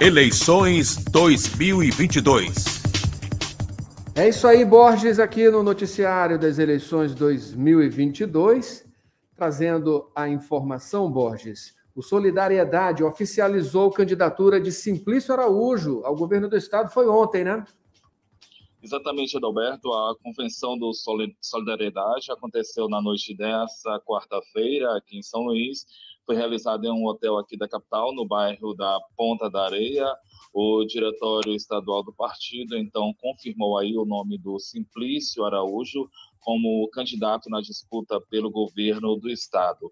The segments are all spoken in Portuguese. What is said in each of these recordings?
Eleições 2022. É isso aí, Borges, aqui no noticiário das eleições 2022, trazendo a informação, Borges. O Solidariedade oficializou candidatura de Simplício Araújo ao governo do estado. Foi ontem, né? Exatamente, Adalberto. A convenção do Solidariedade aconteceu na noite dessa quarta-feira aqui em São Luís. Foi realizada em um hotel aqui da capital, no bairro da Ponta da Areia. O diretório estadual do partido então confirmou aí o nome do Simplício Araújo como candidato na disputa pelo governo do estado.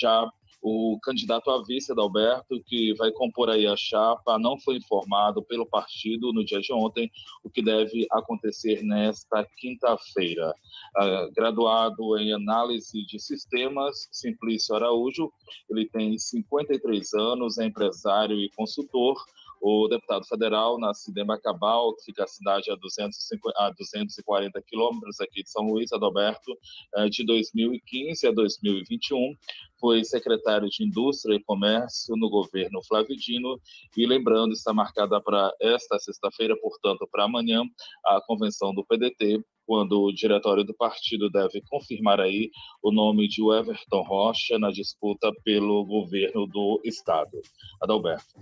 Já o candidato a vice, Adalberto, que vai compor aí a chapa, não foi informado pelo partido no dia de ontem o que deve acontecer nesta quinta-feira. Uh, graduado em análise de sistemas, Simplício Araújo, ele tem 53 anos, é empresário e consultor, o deputado federal, nascido em Macabal, que fica a cidade a, 250, a 240 quilômetros aqui de São Luís, Adalberto, eh, de 2015 a 2021, foi secretário de Indústria e Comércio no governo Flávio Dino, e lembrando, está marcada para esta sexta-feira, portanto, para amanhã, a convenção do PDT, quando o diretório do partido deve confirmar aí o nome de Everton Rocha na disputa pelo governo do estado. Adalberto.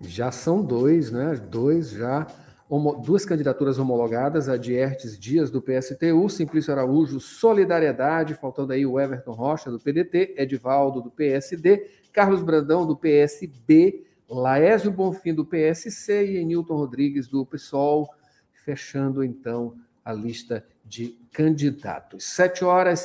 Já são dois, né? Dois já, duas candidaturas homologadas, a de Ertes Dias, do PSTU, Simplício Araújo, Solidariedade, faltando aí o Everton Rocha, do PDT, Edivaldo, do PSD, Carlos Brandão, do PSB, Laésio Bonfim, do PSC e Nilton Rodrigues, do PSOL, fechando então a lista de candidatos. Sete horas